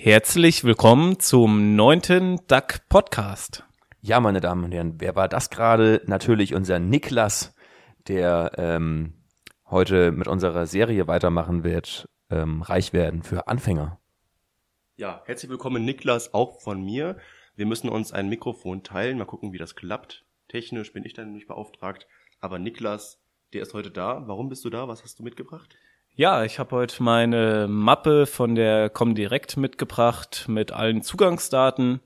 Herzlich willkommen zum neunten Duck Podcast. Ja, meine Damen und Herren, wer war das gerade? Natürlich unser Niklas, der ähm, heute mit unserer Serie weitermachen wird, ähm, reich werden für Anfänger. Ja, herzlich willkommen Niklas, auch von mir. Wir müssen uns ein Mikrofon teilen, mal gucken, wie das klappt. Technisch bin ich dann nicht beauftragt, aber Niklas, der ist heute da. Warum bist du da? Was hast du mitgebracht? Ja, ich habe heute meine Mappe von der Comdirect mitgebracht mit allen Zugangsdaten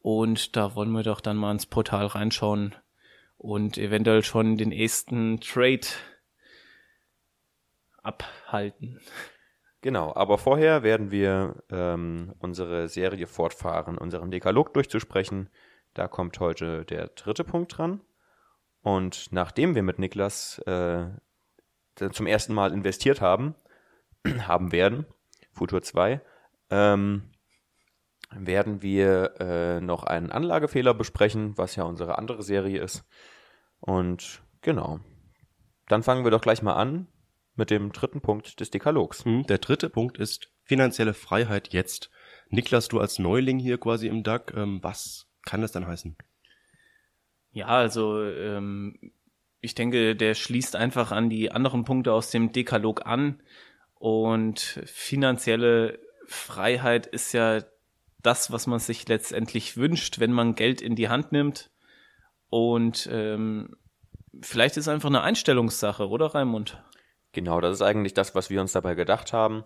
und da wollen wir doch dann mal ins Portal reinschauen und eventuell schon den ersten Trade abhalten. Genau, aber vorher werden wir ähm, unsere Serie fortfahren, unseren Dekalog durchzusprechen. Da kommt heute der dritte Punkt dran. Und nachdem wir mit Niklas äh, zum ersten Mal investiert haben, haben werden, Futur 2, ähm, werden wir äh, noch einen Anlagefehler besprechen, was ja unsere andere Serie ist. Und genau. Dann fangen wir doch gleich mal an mit dem dritten Punkt des Dekalogs. Hm, der dritte Punkt ist finanzielle Freiheit jetzt. Niklas, du als Neuling hier quasi im DAG, ähm, was kann das dann heißen? Ja, also ähm, ich denke, der schließt einfach an die anderen Punkte aus dem Dekalog an. Und finanzielle Freiheit ist ja das, was man sich letztendlich wünscht, wenn man Geld in die Hand nimmt. Und ähm, vielleicht ist es einfach eine Einstellungssache, oder Raimund? Genau, das ist eigentlich das, was wir uns dabei gedacht haben.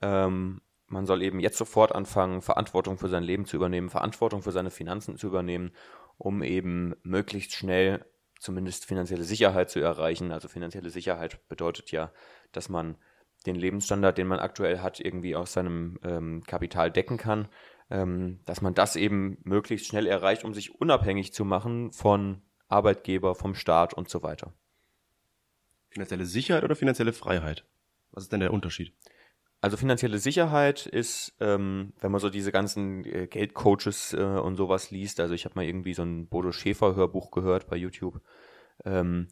Ähm, man soll eben jetzt sofort anfangen, Verantwortung für sein Leben zu übernehmen, Verantwortung für seine Finanzen zu übernehmen, um eben möglichst schnell zumindest finanzielle Sicherheit zu erreichen. Also finanzielle Sicherheit bedeutet ja, dass man den Lebensstandard, den man aktuell hat, irgendwie aus seinem ähm, Kapital decken kann, ähm, dass man das eben möglichst schnell erreicht, um sich unabhängig zu machen von Arbeitgeber, vom Staat und so weiter. Finanzielle Sicherheit oder finanzielle Freiheit? Was ist denn der Unterschied? Also finanzielle Sicherheit ist, ähm, wenn man so diese ganzen äh, Geldcoaches äh, und sowas liest, also ich habe mal irgendwie so ein Bodo Schäfer Hörbuch gehört bei YouTube. Ähm,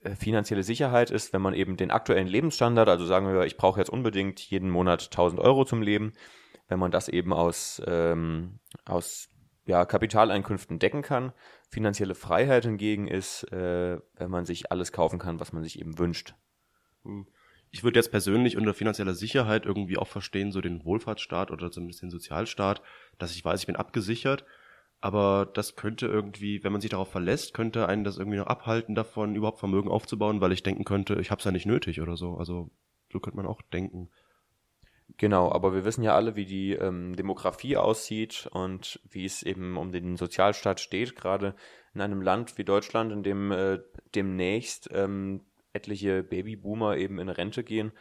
äh, finanzielle Sicherheit ist, wenn man eben den aktuellen Lebensstandard, also sagen wir, ich brauche jetzt unbedingt jeden Monat 1000 Euro zum Leben, wenn man das eben aus, ähm, aus ja, Kapitaleinkünften decken kann. Finanzielle Freiheit hingegen ist, äh, wenn man sich alles kaufen kann, was man sich eben wünscht. Hm ich würde jetzt persönlich unter finanzieller Sicherheit irgendwie auch verstehen, so den Wohlfahrtsstaat oder zumindest den Sozialstaat, dass ich weiß, ich bin abgesichert. Aber das könnte irgendwie, wenn man sich darauf verlässt, könnte einen das irgendwie noch abhalten davon, überhaupt Vermögen aufzubauen, weil ich denken könnte, ich habe es ja nicht nötig oder so. Also so könnte man auch denken. Genau, aber wir wissen ja alle, wie die ähm, Demografie aussieht und wie es eben um den Sozialstaat steht, gerade in einem Land wie Deutschland, in dem äh, demnächst ähm, etliche Babyboomer eben in Rente gehen,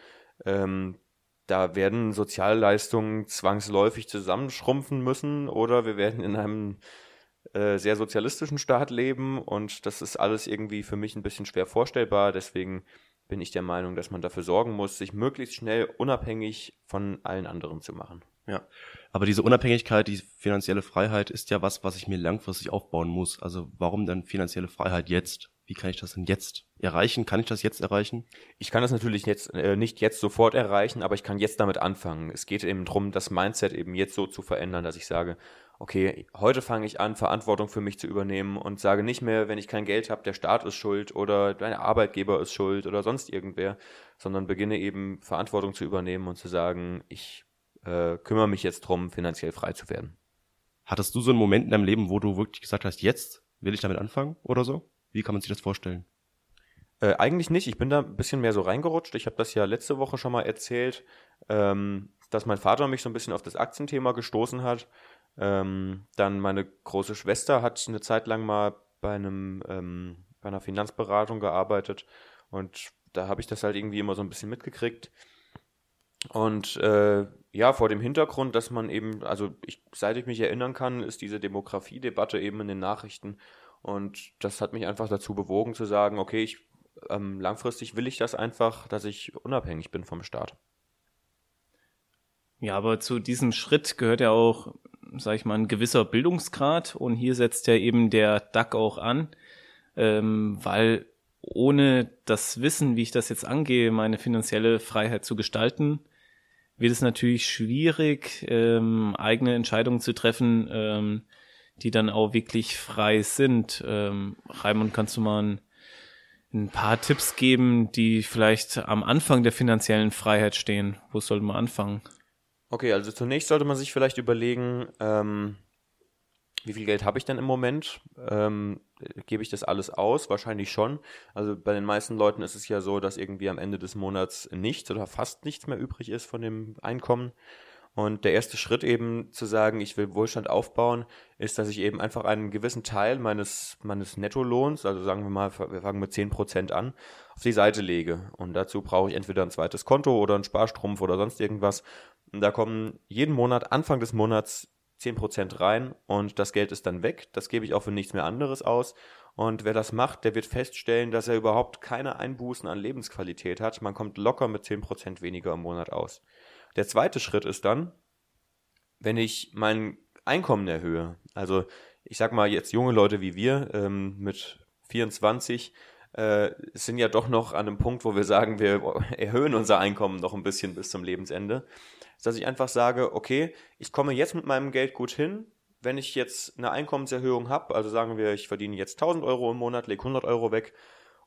ähm, da werden Sozialleistungen zwangsläufig zusammenschrumpfen müssen oder wir werden in einem äh, sehr sozialistischen Staat leben und das ist alles irgendwie für mich ein bisschen schwer vorstellbar. Deswegen bin ich der Meinung, dass man dafür sorgen muss, sich möglichst schnell unabhängig von allen anderen zu machen. Ja, aber diese Unabhängigkeit, die finanzielle Freiheit ist ja was, was ich mir langfristig aufbauen muss. Also warum dann finanzielle Freiheit jetzt? Wie kann ich das denn jetzt erreichen? Kann ich das jetzt erreichen? Ich kann das natürlich jetzt äh, nicht jetzt sofort erreichen, aber ich kann jetzt damit anfangen. Es geht eben darum, das Mindset eben jetzt so zu verändern, dass ich sage, okay, heute fange ich an, Verantwortung für mich zu übernehmen und sage nicht mehr, wenn ich kein Geld habe, der Staat ist schuld oder dein Arbeitgeber ist schuld oder sonst irgendwer, sondern beginne eben Verantwortung zu übernehmen und zu sagen, ich äh, kümmere mich jetzt drum, finanziell frei zu werden. Hattest du so einen Moment in deinem Leben, wo du wirklich gesagt hast, jetzt will ich damit anfangen oder so? Wie kann man sich das vorstellen? Äh, eigentlich nicht. Ich bin da ein bisschen mehr so reingerutscht. Ich habe das ja letzte Woche schon mal erzählt, ähm, dass mein Vater mich so ein bisschen auf das Aktienthema gestoßen hat. Ähm, dann meine große Schwester hat eine Zeit lang mal bei einem ähm, bei einer Finanzberatung gearbeitet und da habe ich das halt irgendwie immer so ein bisschen mitgekriegt. Und äh, ja, vor dem Hintergrund, dass man eben, also ich, seit ich mich erinnern kann, ist diese Demografiedebatte eben in den Nachrichten und das hat mich einfach dazu bewogen zu sagen, okay, ich, ähm, langfristig will ich das einfach, dass ich unabhängig bin vom Staat. Ja, aber zu diesem Schritt gehört ja auch, sag ich mal, ein gewisser Bildungsgrad und hier setzt ja eben der DAC auch an, ähm, weil ohne das Wissen, wie ich das jetzt angehe, meine finanzielle Freiheit zu gestalten, wird es natürlich schwierig, ähm, eigene Entscheidungen zu treffen, ähm, die dann auch wirklich frei sind. Ähm, Raimund, kannst du mal ein, ein paar Tipps geben, die vielleicht am Anfang der finanziellen Freiheit stehen? Wo sollte man anfangen? Okay, also zunächst sollte man sich vielleicht überlegen, ähm, wie viel Geld habe ich denn im Moment? Ähm, gebe ich das alles aus? Wahrscheinlich schon. Also bei den meisten Leuten ist es ja so, dass irgendwie am Ende des Monats nichts oder fast nichts mehr übrig ist von dem Einkommen. Und der erste Schritt eben zu sagen, ich will Wohlstand aufbauen, ist, dass ich eben einfach einen gewissen Teil meines, meines Nettolohns, also sagen wir mal, wir fangen mit 10% an, auf die Seite lege. Und dazu brauche ich entweder ein zweites Konto oder einen Sparstrumpf oder sonst irgendwas. Und da kommen jeden Monat, Anfang des Monats 10% rein und das Geld ist dann weg. Das gebe ich auch für nichts mehr anderes aus. Und wer das macht, der wird feststellen, dass er überhaupt keine Einbußen an Lebensqualität hat. Man kommt locker mit 10% weniger im Monat aus. Der zweite Schritt ist dann, wenn ich mein Einkommen erhöhe. Also ich sag mal jetzt junge Leute wie wir ähm, mit 24 äh, sind ja doch noch an einem Punkt, wo wir sagen, wir erhöhen unser Einkommen noch ein bisschen bis zum Lebensende dass ich einfach sage, okay, ich komme jetzt mit meinem Geld gut hin. Wenn ich jetzt eine Einkommenserhöhung habe, also sagen wir, ich verdiene jetzt 1000 Euro im Monat, lege 100 Euro weg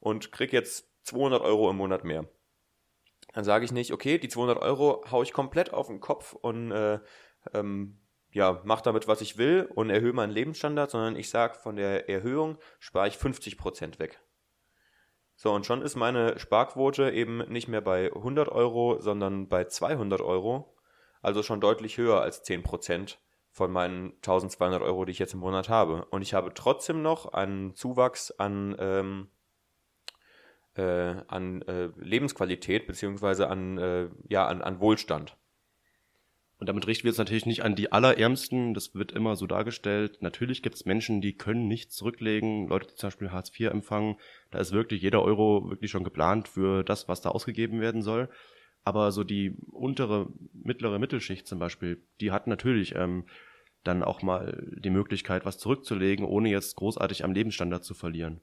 und kriege jetzt 200 Euro im Monat mehr. Dann sage ich nicht, okay, die 200 Euro haue ich komplett auf den Kopf und äh, ähm, ja, mach damit, was ich will und erhöhe meinen Lebensstandard, sondern ich sage, von der Erhöhung spare ich 50% weg. So, und schon ist meine Sparquote eben nicht mehr bei 100 Euro, sondern bei 200 Euro also schon deutlich höher als 10% von meinen 1200 Euro, die ich jetzt im Monat habe. Und ich habe trotzdem noch einen Zuwachs an, ähm, äh, an äh, Lebensqualität beziehungsweise an, äh, ja, an, an Wohlstand. Und damit richten wir es natürlich nicht an die Allerärmsten, das wird immer so dargestellt. Natürlich gibt es Menschen, die können nichts zurücklegen, Leute, die zum Beispiel Hartz IV empfangen. Da ist wirklich jeder Euro wirklich schon geplant für das, was da ausgegeben werden soll. Aber so die untere, mittlere Mittelschicht zum Beispiel, die hat natürlich ähm, dann auch mal die Möglichkeit, was zurückzulegen, ohne jetzt großartig am Lebensstandard zu verlieren.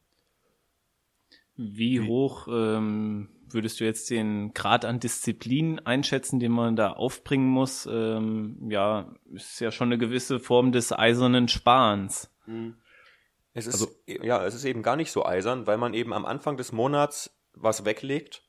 Wie hoch ähm, würdest du jetzt den Grad an Disziplin einschätzen, den man da aufbringen muss? Ähm, ja, ist ja schon eine gewisse Form des eisernen Sparens. Mhm. Es ist, also, ja, es ist eben gar nicht so eisern, weil man eben am Anfang des Monats was weglegt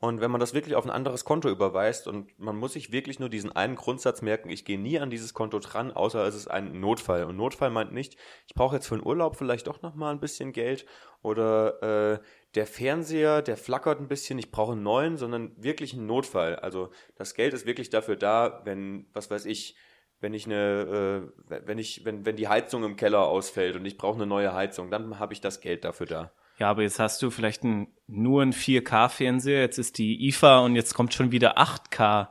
und wenn man das wirklich auf ein anderes Konto überweist und man muss sich wirklich nur diesen einen Grundsatz merken, ich gehe nie an dieses Konto dran, außer es ist ein Notfall. Und Notfall meint nicht, ich brauche jetzt für einen Urlaub vielleicht doch nochmal ein bisschen Geld oder äh, der Fernseher, der flackert ein bisschen, ich brauche einen neuen, sondern wirklich einen Notfall. Also das Geld ist wirklich dafür da, wenn, was weiß ich, wenn ich eine, äh, wenn ich, wenn, wenn die Heizung im Keller ausfällt und ich brauche eine neue Heizung, dann habe ich das Geld dafür da. Ja, aber jetzt hast du vielleicht ein, nur ein 4K-Fernseher, jetzt ist die IFA und jetzt kommt schon wieder 8K.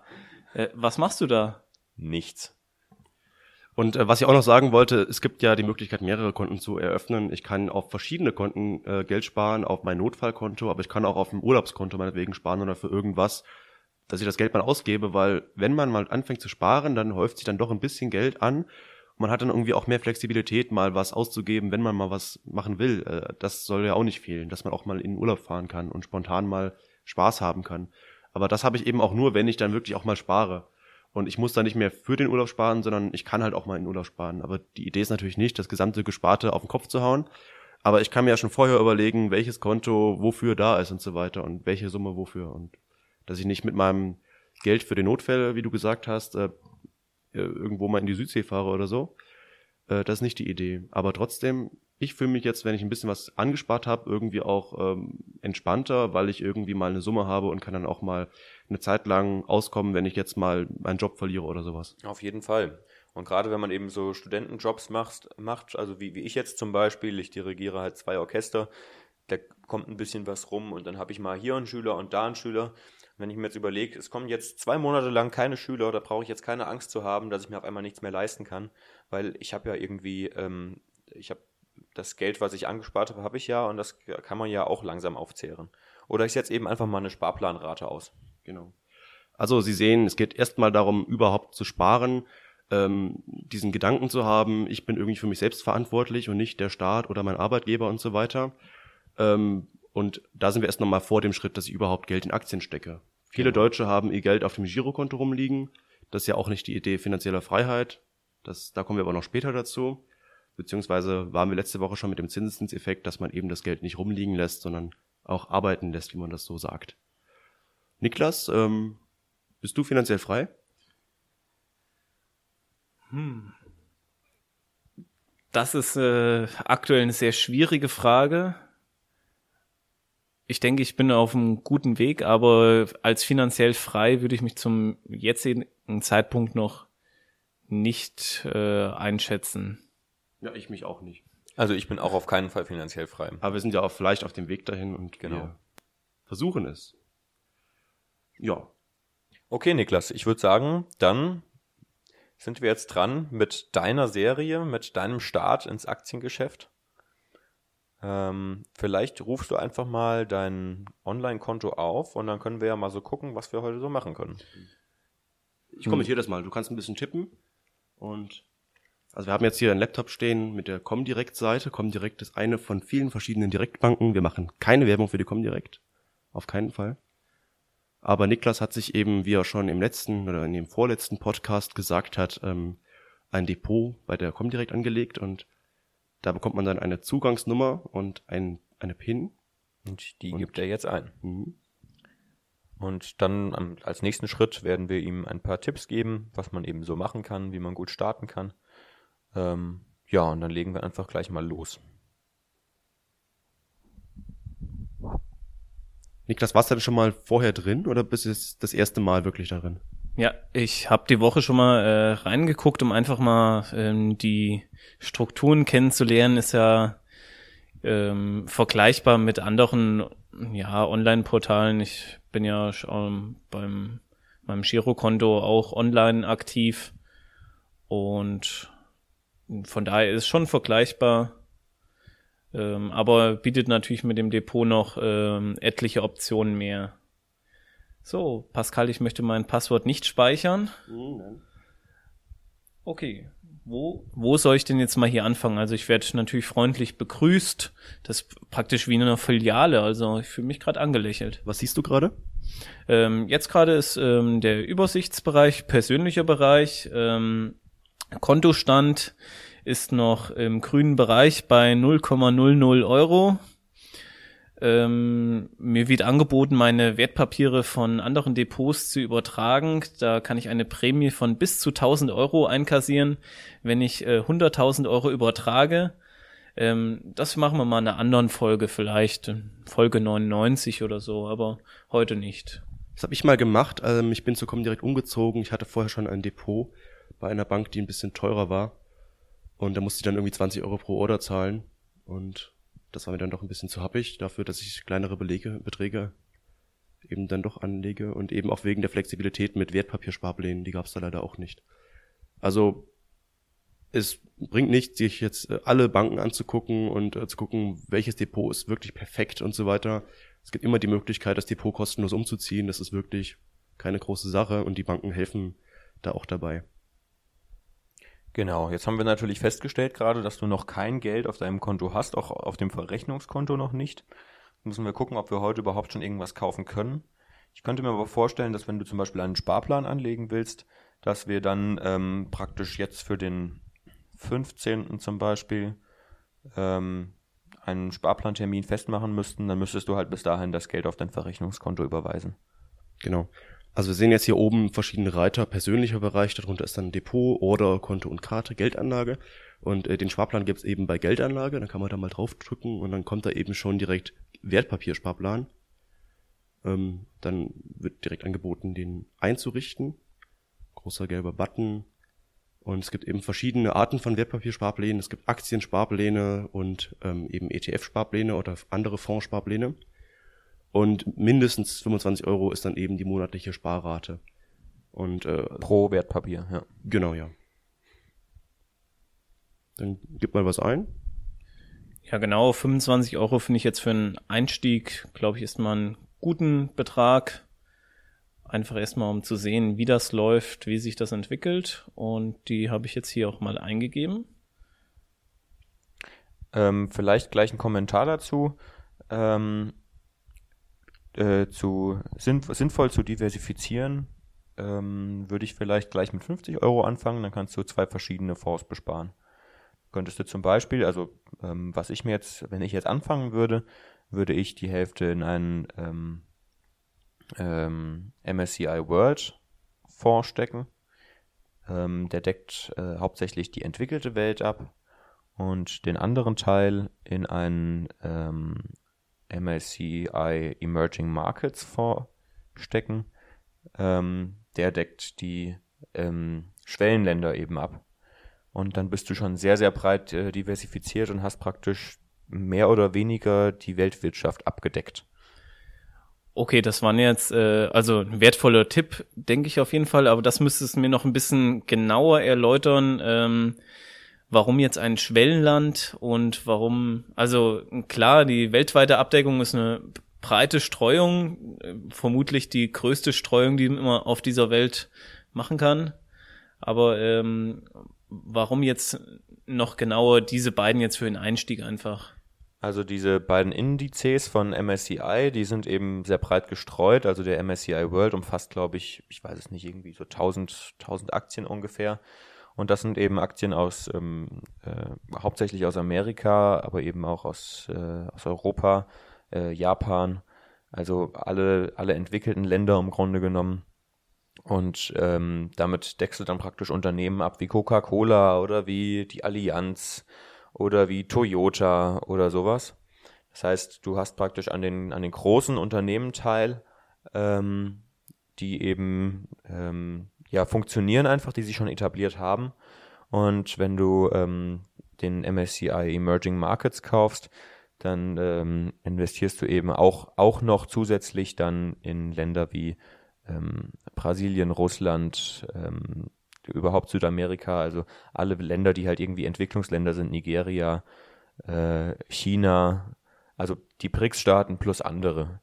Äh, was machst du da? Nichts. Und äh, was ich auch noch sagen wollte, es gibt ja die Möglichkeit, mehrere Konten zu eröffnen. Ich kann auf verschiedene Konten äh, Geld sparen, auf mein Notfallkonto, aber ich kann auch auf dem Urlaubskonto meinetwegen sparen oder für irgendwas, dass ich das Geld mal ausgebe, weil wenn man mal anfängt zu sparen, dann häuft sich dann doch ein bisschen Geld an man hat dann irgendwie auch mehr Flexibilität, mal was auszugeben, wenn man mal was machen will. Äh, das soll ja auch nicht fehlen, dass man auch mal in den Urlaub fahren kann und spontan mal Spaß haben kann. Aber das habe ich eben auch nur, wenn ich dann wirklich auch mal spare. Und ich muss dann nicht mehr für den Urlaub sparen, sondern ich kann halt auch mal in den Urlaub sparen. Aber die Idee ist natürlich nicht, das gesamte Gesparte auf den Kopf zu hauen. Aber ich kann mir ja schon vorher überlegen, welches Konto wofür da ist und so weiter und welche Summe wofür. Und dass ich nicht mit meinem Geld für die Notfälle, wie du gesagt hast, äh, irgendwo mal in die Südsee fahre oder so. Äh, das ist nicht die Idee. Aber trotzdem, ich fühle mich jetzt, wenn ich ein bisschen was angespart habe, irgendwie auch ähm, entspannter, weil ich irgendwie mal eine Summe habe und kann dann auch mal eine Zeit lang auskommen, wenn ich jetzt mal meinen Job verliere oder sowas. Auf jeden Fall. Und gerade wenn man eben so Studentenjobs macht, macht also wie, wie ich jetzt zum Beispiel, ich dirigiere halt zwei Orchester, da kommt ein bisschen was rum und dann habe ich mal hier einen Schüler und da einen Schüler wenn ich mir jetzt überlege, es kommen jetzt zwei Monate lang keine Schüler, da brauche ich jetzt keine Angst zu haben, dass ich mir auf einmal nichts mehr leisten kann, weil ich habe ja irgendwie, ähm, ich habe das Geld, was ich angespart habe, habe ich ja und das kann man ja auch langsam aufzehren. Oder ich setze eben einfach mal eine Sparplanrate aus. Genau. Also Sie sehen, es geht erstmal darum, überhaupt zu sparen, ähm, diesen Gedanken zu haben, ich bin irgendwie für mich selbst verantwortlich und nicht der Staat oder mein Arbeitgeber und so weiter. Ähm, und da sind wir erst nochmal vor dem Schritt, dass ich überhaupt Geld in Aktien stecke. Viele Deutsche haben ihr Geld auf dem Girokonto rumliegen. Das ist ja auch nicht die Idee finanzieller Freiheit. Das, da kommen wir aber noch später dazu. Beziehungsweise waren wir letzte Woche schon mit dem Zinseszinseffekt, dass man eben das Geld nicht rumliegen lässt, sondern auch arbeiten lässt, wie man das so sagt. Niklas, ähm, bist du finanziell frei? Hm. Das ist äh, aktuell eine sehr schwierige Frage. Ich denke, ich bin auf einem guten Weg, aber als finanziell frei würde ich mich zum jetzigen Zeitpunkt noch nicht äh, einschätzen. Ja, ich mich auch nicht. Also ich bin auch auf keinen Fall finanziell frei. Aber wir sind ja auch vielleicht auf dem Weg dahin und Genau. wir versuchen es. Ja, Okay, Niklas, ich würde sagen, dann sind wir jetzt dran mit deiner Serie, mit deinem Start ins Aktiengeschäft. Ähm, vielleicht rufst du einfach mal dein Online-Konto auf und dann können wir ja mal so gucken, was wir heute so machen können. ich kommentiere das mal. Du kannst ein bisschen tippen. Und also wir haben jetzt hier einen Laptop stehen mit der Comdirect-Seite. Comdirect ist eine von vielen verschiedenen Direktbanken. Wir machen keine Werbung für die Comdirect. Auf keinen Fall. Aber Niklas hat sich eben, wie er schon im letzten oder in dem vorletzten Podcast gesagt hat, ähm, ein Depot bei der Comdirect angelegt und da bekommt man dann eine Zugangsnummer und ein, eine PIN. Und die Und- gibt er jetzt ein. Mhm. Und dann als nächsten Schritt werden wir ihm ein paar Tipps geben, was man eben so machen kann, wie man gut starten kann. Ähm, ja, und dann legen wir einfach gleich mal los. Niklas, warst du denn schon mal vorher drin oder bist du das erste Mal wirklich darin? Ja, ich habe die Woche schon mal äh, reingeguckt, um einfach mal ähm, die Strukturen kennenzulernen. Ist ja ähm, vergleichbar mit anderen ja, Online-Portalen. Ich bin ja schon beim meinem Girokonto auch online aktiv und von daher ist schon vergleichbar. Ähm, aber bietet natürlich mit dem Depot noch ähm, etliche Optionen mehr. So, Pascal, ich möchte mein Passwort nicht speichern. Okay. Wo, wo soll ich denn jetzt mal hier anfangen? Also ich werde natürlich freundlich begrüßt. Das ist praktisch wie in einer Filiale. Also ich fühle mich gerade angelächelt. Was siehst du gerade? Ähm, jetzt gerade ist ähm, der Übersichtsbereich, persönlicher Bereich. Ähm, Kontostand ist noch im grünen Bereich bei 0,00 Euro. Ähm, mir wird angeboten, meine Wertpapiere von anderen Depots zu übertragen. Da kann ich eine Prämie von bis zu 1000 Euro einkassieren, wenn ich äh, 100.000 Euro übertrage. Ähm, das machen wir mal in einer anderen Folge vielleicht, Folge 99 oder so, aber heute nicht. Das habe ich mal gemacht. Ähm, ich bin zu Comdirect umgezogen. Ich hatte vorher schon ein Depot bei einer Bank, die ein bisschen teurer war. Und da musste ich dann irgendwie 20 Euro pro Order zahlen. Und das war mir dann doch ein bisschen zu happig dafür, dass ich kleinere Belege, Beträge eben dann doch anlege. Und eben auch wegen der Flexibilität mit Wertpapiersparplänen, die gab es da leider auch nicht. Also es bringt nichts, sich jetzt äh, alle Banken anzugucken und äh, zu gucken, welches Depot ist wirklich perfekt und so weiter. Es gibt immer die Möglichkeit, das Depot kostenlos umzuziehen. Das ist wirklich keine große Sache und die Banken helfen da auch dabei. Genau, jetzt haben wir natürlich festgestellt gerade, dass du noch kein Geld auf deinem Konto hast, auch auf dem Verrechnungskonto noch nicht. Müssen wir gucken, ob wir heute überhaupt schon irgendwas kaufen können. Ich könnte mir aber vorstellen, dass wenn du zum Beispiel einen Sparplan anlegen willst, dass wir dann ähm, praktisch jetzt für den 15. zum Beispiel ähm, einen Sparplantermin festmachen müssten. Dann müsstest du halt bis dahin das Geld auf dein Verrechnungskonto überweisen. Genau. Also wir sehen jetzt hier oben verschiedene Reiter, persönlicher Bereich, darunter ist dann Depot, Order, Konto und Karte, Geldanlage. Und äh, den Sparplan gibt's eben bei Geldanlage, dann kann man da mal draufdrücken und dann kommt da eben schon direkt Wertpapiersparplan. Ähm, dann wird direkt angeboten, den einzurichten. Großer gelber Button. Und es gibt eben verschiedene Arten von Wertpapiersparplänen. Es gibt Aktiensparpläne und ähm, eben ETF-Sparpläne oder andere Fondssparpläne. Und mindestens 25 Euro ist dann eben die monatliche Sparrate. Und äh, Pro Wertpapier, ja. genau, ja. Dann gib mal was ein. Ja, genau, 25 Euro finde ich jetzt für einen Einstieg, glaube ich, ist mal ein guten Betrag. Einfach erstmal, um zu sehen, wie das läuft, wie sich das entwickelt. Und die habe ich jetzt hier auch mal eingegeben. Ähm, vielleicht gleich ein Kommentar dazu. Ähm, äh, zu sinnvoll zu diversifizieren, ähm, würde ich vielleicht gleich mit 50 Euro anfangen, dann kannst du zwei verschiedene Fonds besparen. Könntest du zum Beispiel, also ähm, was ich mir jetzt, wenn ich jetzt anfangen würde, würde ich die Hälfte in einen ähm, ähm, MSCI World Fonds stecken. Ähm, der deckt äh, hauptsächlich die entwickelte Welt ab und den anderen Teil in einen ähm, MSCI Emerging Markets Fonds stecken. Ähm, der deckt die ähm, Schwellenländer eben ab. Und dann bist du schon sehr, sehr breit äh, diversifiziert und hast praktisch mehr oder weniger die Weltwirtschaft abgedeckt. Okay, das war jetzt äh, also ein wertvoller Tipp, denke ich auf jeden Fall, aber das müsstest du mir noch ein bisschen genauer erläutern, ähm, warum jetzt ein Schwellenland und warum, also klar, die weltweite Abdeckung ist eine breite Streuung, äh, vermutlich die größte Streuung, die man auf dieser Welt machen kann. Aber ähm, warum jetzt noch genauer diese beiden jetzt für den Einstieg einfach? Also diese beiden Indizes von MSCI, die sind eben sehr breit gestreut. Also der MSCI World umfasst, glaube ich, ich weiß es nicht, irgendwie so 1000, 1000 Aktien ungefähr. Und das sind eben Aktien aus, ähm, äh, hauptsächlich aus Amerika, aber eben auch aus, äh, aus Europa, äh, Japan, also alle, alle entwickelten Länder im Grunde genommen. Und ähm, damit deckst du dann praktisch Unternehmen ab wie Coca-Cola oder wie die Allianz oder wie Toyota oder sowas. Das heißt, du hast praktisch an den, an den großen Unternehmen teil, ähm, die eben ähm, ja, funktionieren einfach, die sich schon etabliert haben. Und wenn du ähm, den MSCI Emerging Markets kaufst, dann ähm, investierst du eben auch, auch noch zusätzlich dann in Länder wie ähm, Brasilien, Russland, ähm, überhaupt Südamerika, also alle Länder, die halt irgendwie Entwicklungsländer sind, Nigeria, äh, China, also die BRICS-Staaten plus andere.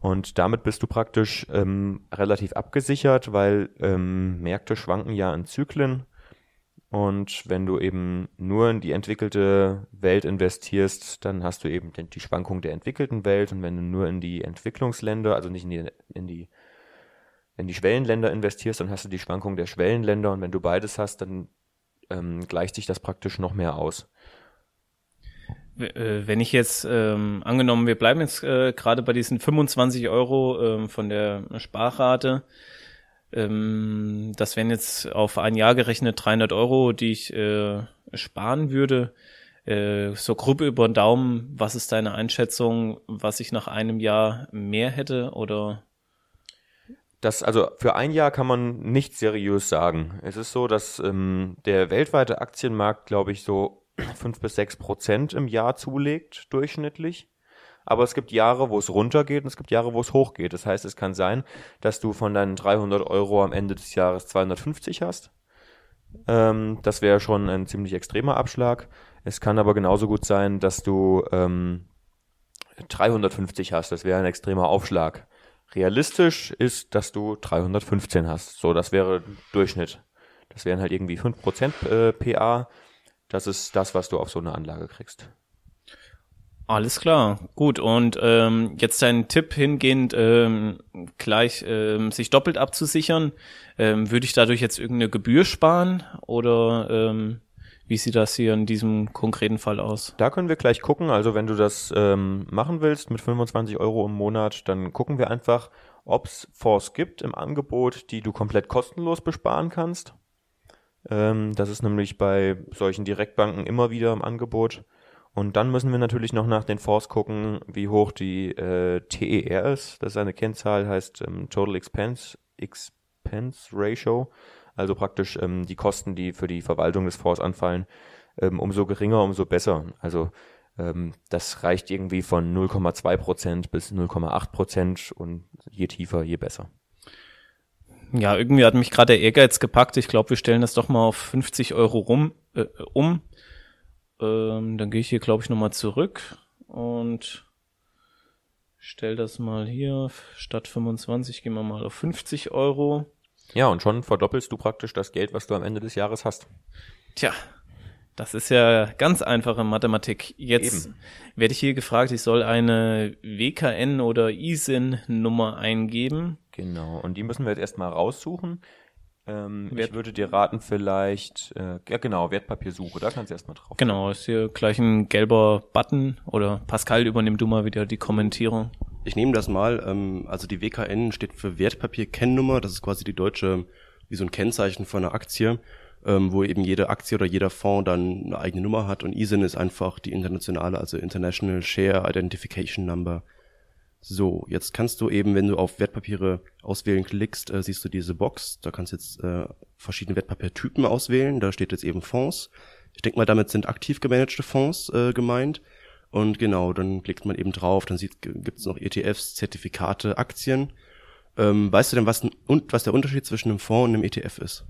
Und damit bist du praktisch ähm, relativ abgesichert, weil ähm, Märkte schwanken ja in Zyklen. Und wenn du eben nur in die entwickelte Welt investierst, dann hast du eben die Schwankung der entwickelten Welt. Und wenn du nur in die Entwicklungsländer, also nicht in die, in die in die Schwellenländer investierst, dann hast du die Schwankung der Schwellenländer und wenn du beides hast, dann ähm, gleicht sich das praktisch noch mehr aus. Äh, wenn ich jetzt ähm, angenommen, wir bleiben jetzt äh, gerade bei diesen 25 Euro ähm, von der Sparrate, ähm, das wären jetzt auf ein Jahr gerechnet 300 Euro, die ich äh, sparen würde. Äh, so grob über den Daumen, was ist deine Einschätzung, was ich nach einem Jahr mehr hätte oder? Das, also für ein Jahr kann man nicht seriös sagen. Es ist so, dass ähm, der weltweite Aktienmarkt, glaube ich, so fünf bis sechs Prozent im Jahr zulegt, durchschnittlich. Aber es gibt Jahre, wo es runtergeht und es gibt Jahre, wo es hochgeht. Das heißt, es kann sein, dass du von deinen 300 Euro am Ende des Jahres 250 hast. Ähm, das wäre schon ein ziemlich extremer Abschlag. Es kann aber genauso gut sein, dass du ähm, 350 hast. Das wäre ein extremer Aufschlag. Realistisch ist, dass du 315 hast. So, das wäre Durchschnitt. Das wären halt irgendwie 5% äh, PA. Das ist das, was du auf so eine Anlage kriegst. Alles klar, gut. Und ähm, jetzt dein Tipp hingehend, ähm, gleich ähm, sich doppelt abzusichern. Ähm, würde ich dadurch jetzt irgendeine Gebühr sparen oder ähm, wie sieht das hier in diesem konkreten Fall aus? Da können wir gleich gucken. Also wenn du das ähm, machen willst mit 25 Euro im Monat, dann gucken wir einfach, ob es Fonds gibt im Angebot, die du komplett kostenlos besparen kannst. Ähm, das ist nämlich bei solchen Direktbanken immer wieder im Angebot. Und dann müssen wir natürlich noch nach den Fonds gucken, wie hoch die äh, TER ist. Das ist eine Kennzahl, heißt ähm, Total Expense, Expense Ratio. Also praktisch ähm, die Kosten, die für die Verwaltung des Fonds anfallen, ähm, umso geringer, umso besser. Also ähm, das reicht irgendwie von 0,2 Prozent bis 0,8 Prozent und je tiefer, je besser. Ja, irgendwie hat mich gerade der Ehrgeiz gepackt. Ich glaube, wir stellen das doch mal auf 50 Euro rum, äh, um. Ähm, dann gehe ich hier, glaube ich, nochmal zurück und stell das mal hier. Statt 25 gehen wir mal auf 50 Euro. Ja, und schon verdoppelst du praktisch das Geld, was du am Ende des Jahres hast. Tja, Das ist ja ganz einfache Mathematik. Jetzt Eben. werde ich hier gefragt, ich soll eine WKN oder ISIN-Nummer eingeben. Genau, und die müssen wir jetzt erstmal raussuchen. Ähm, ich würde dir raten, vielleicht, äh, ja genau, Wertpapiersuche, da kannst du erstmal drauf. Genau, ist hier gleich ein gelber Button oder Pascal, übernimm du mal wieder die Kommentierung. Ich nehme das mal, ähm, also die WKN steht für Wertpapier-Kennnummer, das ist quasi die deutsche, wie so ein Kennzeichen von einer Aktie ähm, wo eben jede Aktie oder jeder Fonds dann eine eigene Nummer hat und ISIN ist einfach die internationale, also International Share Identification Number. So, jetzt kannst du eben, wenn du auf Wertpapiere auswählen klickst, äh, siehst du diese Box. Da kannst du jetzt äh, verschiedene Wertpapiertypen auswählen. Da steht jetzt eben Fonds. Ich denke mal, damit sind aktiv gemanagte Fonds äh, gemeint. Und genau, dann klickt man eben drauf, dann gibt es noch ETFs, Zertifikate, Aktien. Ähm, weißt du denn, was, was der Unterschied zwischen einem Fonds und einem ETF ist?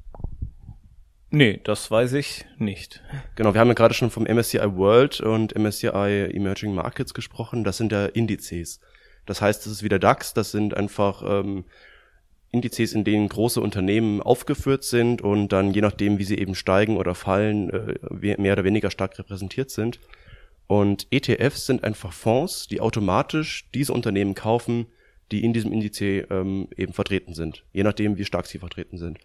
Nee, das weiß ich nicht. Genau, wir haben ja gerade schon vom MSCI World und MSCI Emerging Markets gesprochen. Das sind ja Indizes. Das heißt, das ist wieder DAX, das sind einfach ähm, Indizes, in denen große Unternehmen aufgeführt sind und dann je nachdem, wie sie eben steigen oder fallen, äh, mehr oder weniger stark repräsentiert sind. Und ETFs sind einfach Fonds, die automatisch diese Unternehmen kaufen, die in diesem Indiz ähm, eben vertreten sind, je nachdem, wie stark sie vertreten sind.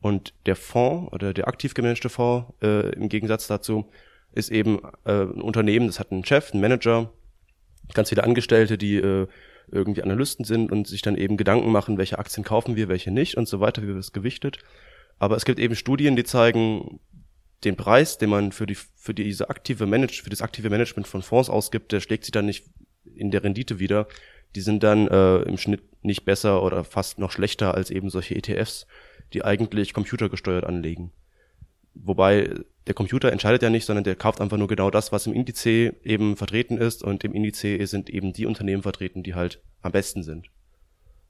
Und der Fonds oder der aktiv gemanagte Fonds äh, im Gegensatz dazu ist eben äh, ein Unternehmen, das hat einen Chef, einen Manager, ganz viele Angestellte, die äh, irgendwie Analysten sind und sich dann eben Gedanken machen, welche Aktien kaufen wir, welche nicht und so weiter, wie wird es gewichtet. Aber es gibt eben Studien, die zeigen, den Preis, den man für die für diese aktive Manage für das aktive Management von Fonds ausgibt, der schlägt sich dann nicht in der Rendite wieder. Die sind dann äh, im Schnitt nicht besser oder fast noch schlechter als eben solche ETFs die eigentlich computergesteuert anlegen. Wobei der Computer entscheidet ja nicht, sondern der kauft einfach nur genau das, was im Indiz eben vertreten ist und im Indiz sind eben die Unternehmen vertreten, die halt am besten sind.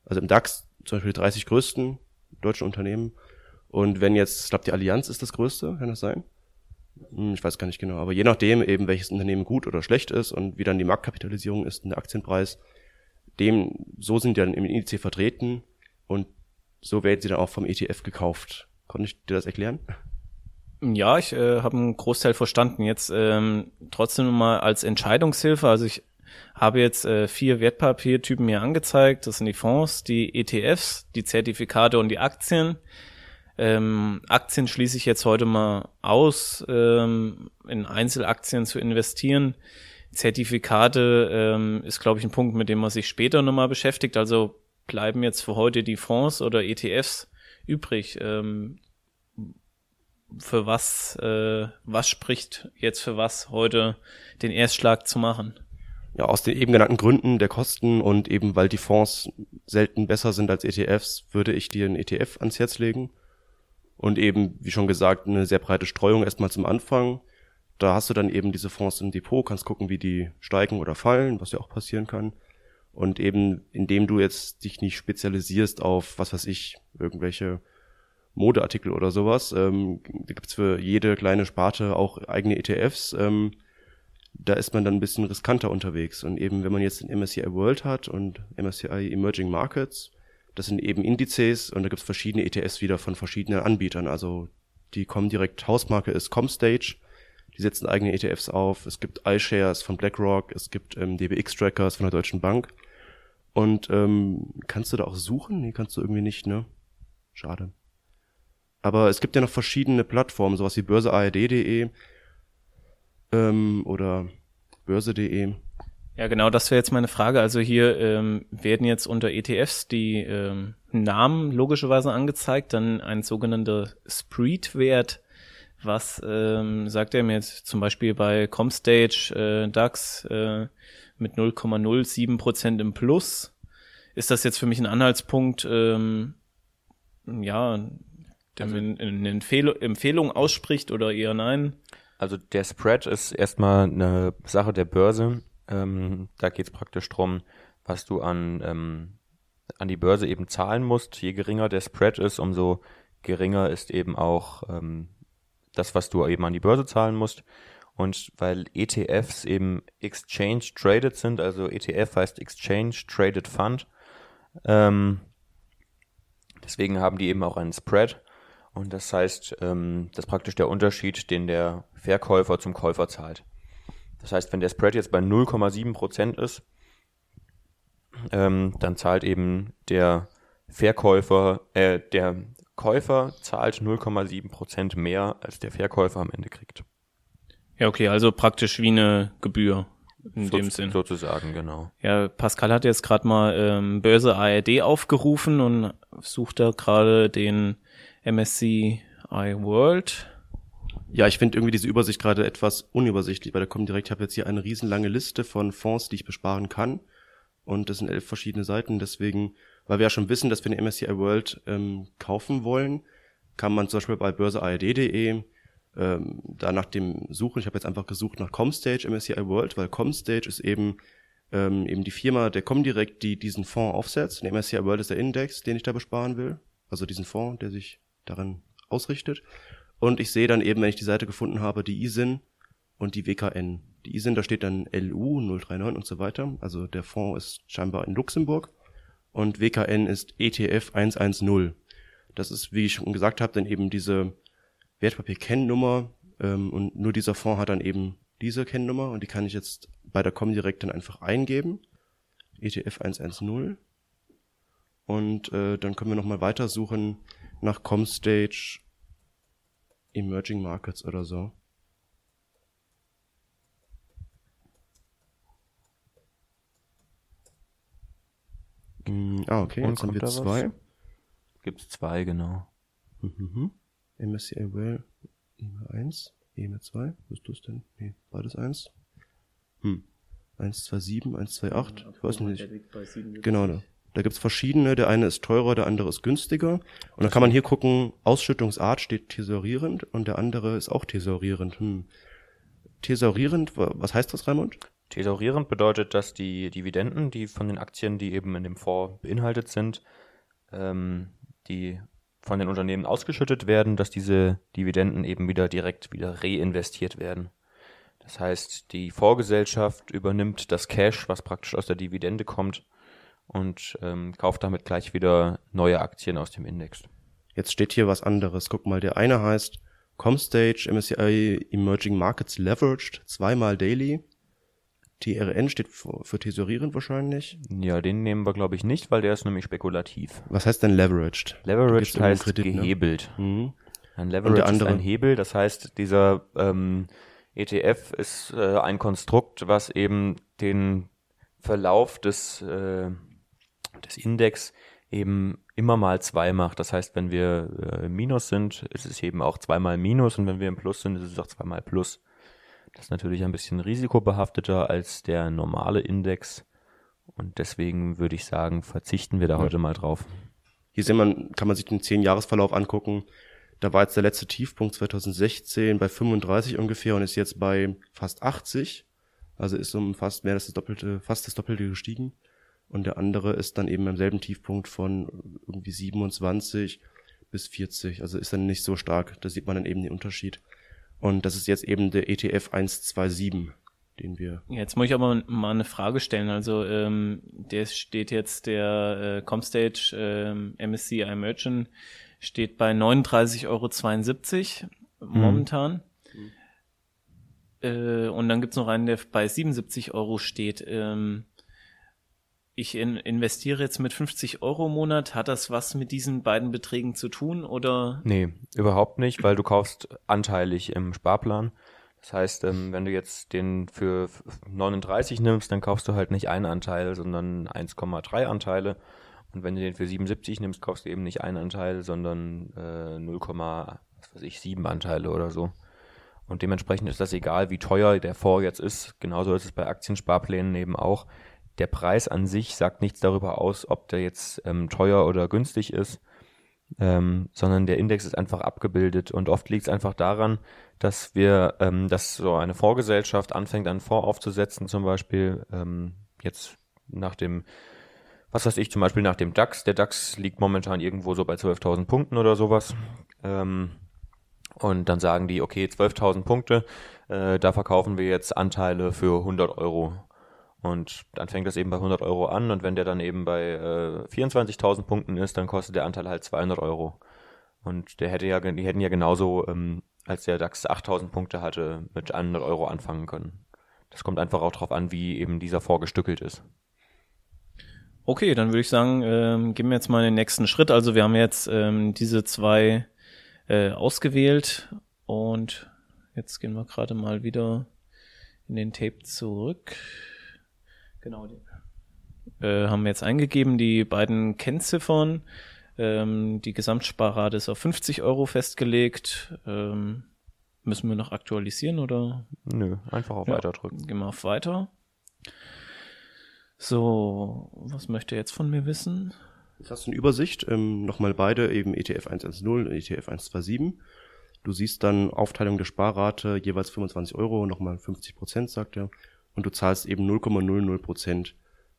Also im DAX zum Beispiel die 30 größten deutschen Unternehmen und wenn jetzt, ich glaube die Allianz ist das größte, kann das sein? Hm, ich weiß gar nicht genau, aber je nachdem eben welches Unternehmen gut oder schlecht ist und wie dann die Marktkapitalisierung ist und der Aktienpreis, dem, so sind die dann im Indiz vertreten und so werden sie dann auch vom ETF gekauft. Konnte ich dir das erklären? Ja, ich äh, habe einen Großteil verstanden. Jetzt ähm, trotzdem mal als Entscheidungshilfe. Also ich habe jetzt äh, vier Wertpapiertypen mir angezeigt. Das sind die Fonds, die ETFs, die Zertifikate und die Aktien. Ähm, Aktien schließe ich jetzt heute mal aus, ähm, in Einzelaktien zu investieren. Zertifikate ähm, ist, glaube ich, ein Punkt, mit dem man sich später nochmal beschäftigt. Also bleiben jetzt für heute die Fonds oder ETFs übrig? Ähm, für was, äh, was spricht jetzt für was heute den Erstschlag zu machen? Ja, aus den eben genannten Gründen der Kosten und eben weil die Fonds selten besser sind als ETFs, würde ich dir einen ETF ans Herz legen. Und eben, wie schon gesagt, eine sehr breite Streuung erstmal zum Anfang. Da hast du dann eben diese Fonds im Depot, kannst gucken, wie die steigen oder fallen, was ja auch passieren kann. Und eben, indem du jetzt dich nicht spezialisierst auf, was weiß ich, irgendwelche Modeartikel oder sowas, ähm, da gibt's für jede kleine Sparte auch eigene ETFs. Ähm, da ist man dann ein bisschen riskanter unterwegs. Und eben, wenn man jetzt den MSCI World hat und MSCI Emerging Markets, das sind eben Indizes und da gibt's verschiedene ETFs wieder von verschiedenen Anbietern. Also die kommen direkt, Hausmarke ist Comstage, die setzen eigene ETFs auf. Es gibt iShares von BlackRock, es gibt ähm, DBX-Trackers von der Deutschen Bank. Und ähm, kannst du da auch suchen? Nee, kannst du irgendwie nicht, ne? Schade. Aber es gibt ja noch verschiedene Plattformen, sowas wie börseard.de ähm, oder börse.de. Ja, genau, das wäre jetzt meine Frage. Also hier ähm, werden jetzt unter ETFs die ähm, Namen logischerweise angezeigt, dann ein sogenannter Spread-Wert. Was ähm, sagt er mir jetzt zum Beispiel bei Comstage, äh, DAX, äh, mit 0,07 Prozent im Plus. Ist das jetzt für mich ein Anhaltspunkt, ähm, ja, der also, mir eine Empfehl Empfehlung ausspricht oder eher nein? Also der Spread ist erstmal eine Sache der Börse. Ähm, da geht es praktisch drum, was du an, ähm, an die Börse eben zahlen musst. Je geringer der Spread ist, umso geringer ist eben auch ähm, das, was du eben an die Börse zahlen musst. Und weil ETFs eben Exchange Traded sind, also ETF heißt Exchange Traded Fund, ähm, deswegen haben die eben auch einen Spread. Und das heißt, ähm, das ist praktisch der Unterschied, den der Verkäufer zum Käufer zahlt. Das heißt, wenn der Spread jetzt bei 0,7 Prozent ist, ähm, dann zahlt eben der Verkäufer, äh, der Käufer zahlt 0,7 Prozent mehr, als der Verkäufer am Ende kriegt. Ja, okay, also praktisch wie eine Gebühr in so, dem Sinn. Sozusagen, genau. Ja, Pascal hat jetzt gerade mal ähm, Börse ARD aufgerufen und sucht da gerade den MSCI World. Ja, ich finde irgendwie diese Übersicht gerade etwas unübersichtlich, weil da kommt direkt, ich habe jetzt hier eine riesenlange Liste von Fonds, die ich besparen kann. Und das sind elf verschiedene Seiten. Deswegen, weil wir ja schon wissen, dass wir eine MSCI World ähm, kaufen wollen, kann man zum Beispiel bei börseard.de ähm, da nach dem Suchen, ich habe jetzt einfach gesucht nach Comstage MSCI World, weil Comstage ist eben ähm, eben die Firma der Comdirect, die diesen Fonds aufsetzt. Und MSCI World ist der Index, den ich da besparen will. Also diesen Fonds, der sich daran ausrichtet. Und ich sehe dann eben, wenn ich die Seite gefunden habe, die ISIN und die WKN. Die ISIN, da steht dann LU 039 und so weiter. Also der Fonds ist scheinbar in Luxemburg. Und WKN ist ETF 110. Das ist, wie ich schon gesagt habe, dann eben diese Wertpapier-Kennnummer. Ähm, und nur dieser Fonds hat dann eben diese Kennnummer und die kann ich jetzt bei der Comdirect dann einfach eingeben. ETF 110. Und äh, dann können wir nochmal weitersuchen nach Comstage Emerging Markets oder so. Mm, ah, okay, Und jetzt haben wir da was? zwei. Gibt's zwei, genau. Mhm. MSCI Well, EMA 1, EMA 2, was ist das denn? Nee, beides 1. Hm. 127, 128, ich weiß nicht. Genau, da, da gibt's verschiedene. Der eine ist teurer, der andere ist günstiger. Und dann kann man hier gucken, Ausschüttungsart steht tesorierend und der andere ist auch tesorierend. Hm. Tesorierend, wa- was heißt das, Raimund? Tesorierend bedeutet, dass die Dividenden, die von den Aktien, die eben in dem Fonds beinhaltet sind, ähm, die von den Unternehmen ausgeschüttet werden, dass diese Dividenden eben wieder direkt wieder reinvestiert werden. Das heißt, die Vorgesellschaft übernimmt das Cash, was praktisch aus der Dividende kommt, und ähm, kauft damit gleich wieder neue Aktien aus dem Index. Jetzt steht hier was anderes. Guck mal, der eine heißt Comstage MSCI Emerging Markets Leveraged, zweimal daily. TRN steht für, für tesorierend wahrscheinlich. Ja, den nehmen wir, glaube ich, nicht, weil der ist nämlich spekulativ. Was heißt denn leveraged? Leveraged heißt Kredit, ne? gehebelt. Mhm. Ein Leverage ist ein Hebel, das heißt, dieser ähm, ETF ist äh, ein Konstrukt, was eben den Verlauf des, äh, des Index eben immer mal zwei macht. Das heißt, wenn wir äh, im Minus sind, ist es eben auch zweimal Minus und wenn wir im Plus sind, ist es auch zweimal Plus. Das ist natürlich ein bisschen risikobehafteter als der normale Index und deswegen würde ich sagen, verzichten wir da heute mal drauf. Hier sieht man, kann man sich den 10-Jahres-Verlauf angucken. Da war jetzt der letzte Tiefpunkt 2016 bei 35 ungefähr und ist jetzt bei fast 80. Also ist um fast mehr als das Doppelte, fast das Doppelte gestiegen. Und der andere ist dann eben beim selben Tiefpunkt von irgendwie 27 bis 40. Also ist dann nicht so stark. Da sieht man dann eben den Unterschied. Und das ist jetzt eben der ETF 127, den wir Jetzt muss ich aber mal eine Frage stellen. Also ähm, der steht jetzt der äh, Comstage ähm, MSCI Merchant steht bei 39,72 Euro momentan. Äh, und dann gibt's noch einen, der bei 77 Euro steht. Ähm, ich in, investiere jetzt mit 50 Euro im Monat. Hat das was mit diesen beiden Beträgen zu tun oder? Nee, überhaupt nicht, weil du kaufst anteilig im Sparplan. Das heißt, ähm, wenn du jetzt den für 39 nimmst, dann kaufst du halt nicht einen Anteil, sondern 1,3 Anteile. Und wenn du den für 77 nimmst, kaufst du eben nicht einen Anteil, sondern äh, 0, was weiß ich, 7 Anteile oder so. Und dementsprechend ist das egal, wie teuer der Fonds jetzt ist. Genauso ist es bei Aktiensparplänen eben auch. Der Preis an sich sagt nichts darüber aus, ob der jetzt ähm, teuer oder günstig ist ähm, sondern der Index ist einfach abgebildet und oft liegt es einfach daran, dass wir, ähm, dass so eine Vorgesellschaft anfängt, einen Fonds aufzusetzen, zum Beispiel ähm, jetzt nach dem, was weiß ich, zum Beispiel nach dem DAX. Der DAX liegt momentan irgendwo so bei 12.000 Punkten oder sowas. Ähm, und dann sagen die, okay, 12.000 Punkte, äh, da verkaufen wir jetzt Anteile für 100 Euro. Und dann fängt das eben bei 100 Euro an und wenn der dann eben bei äh, 24.000 Punkten ist, dann kostet der Anteil halt 200 Euro. Und der hätte ja, die hätten ja genauso, ähm, als der DAX 8000 Punkte hatte, mit 100 Euro anfangen können. Das kommt einfach auch darauf an, wie eben dieser vorgestückelt ist. Okay, dann würde ich sagen, ähm, gehen wir jetzt mal den nächsten Schritt. Also wir haben jetzt ähm, diese zwei äh, ausgewählt und jetzt gehen wir gerade mal wieder in den Tape zurück. Genau, die äh, haben wir jetzt eingegeben, die beiden Kennziffern. Ähm, die Gesamtsparrate ist auf 50 Euro festgelegt. Ähm, müssen wir noch aktualisieren oder? Nö, einfach auf Ja. Weiter drücken. Gehen wir auf Weiter. So, was möchte er jetzt von mir wissen? Jetzt hast du eine Übersicht, ähm, nochmal beide, eben ETF 110 und ETF 127. Du siehst dann Aufteilung der Sparrate, jeweils 25 Euro, nochmal 50 Prozent, sagt er. Und du zahlst eben 0,00 Prozent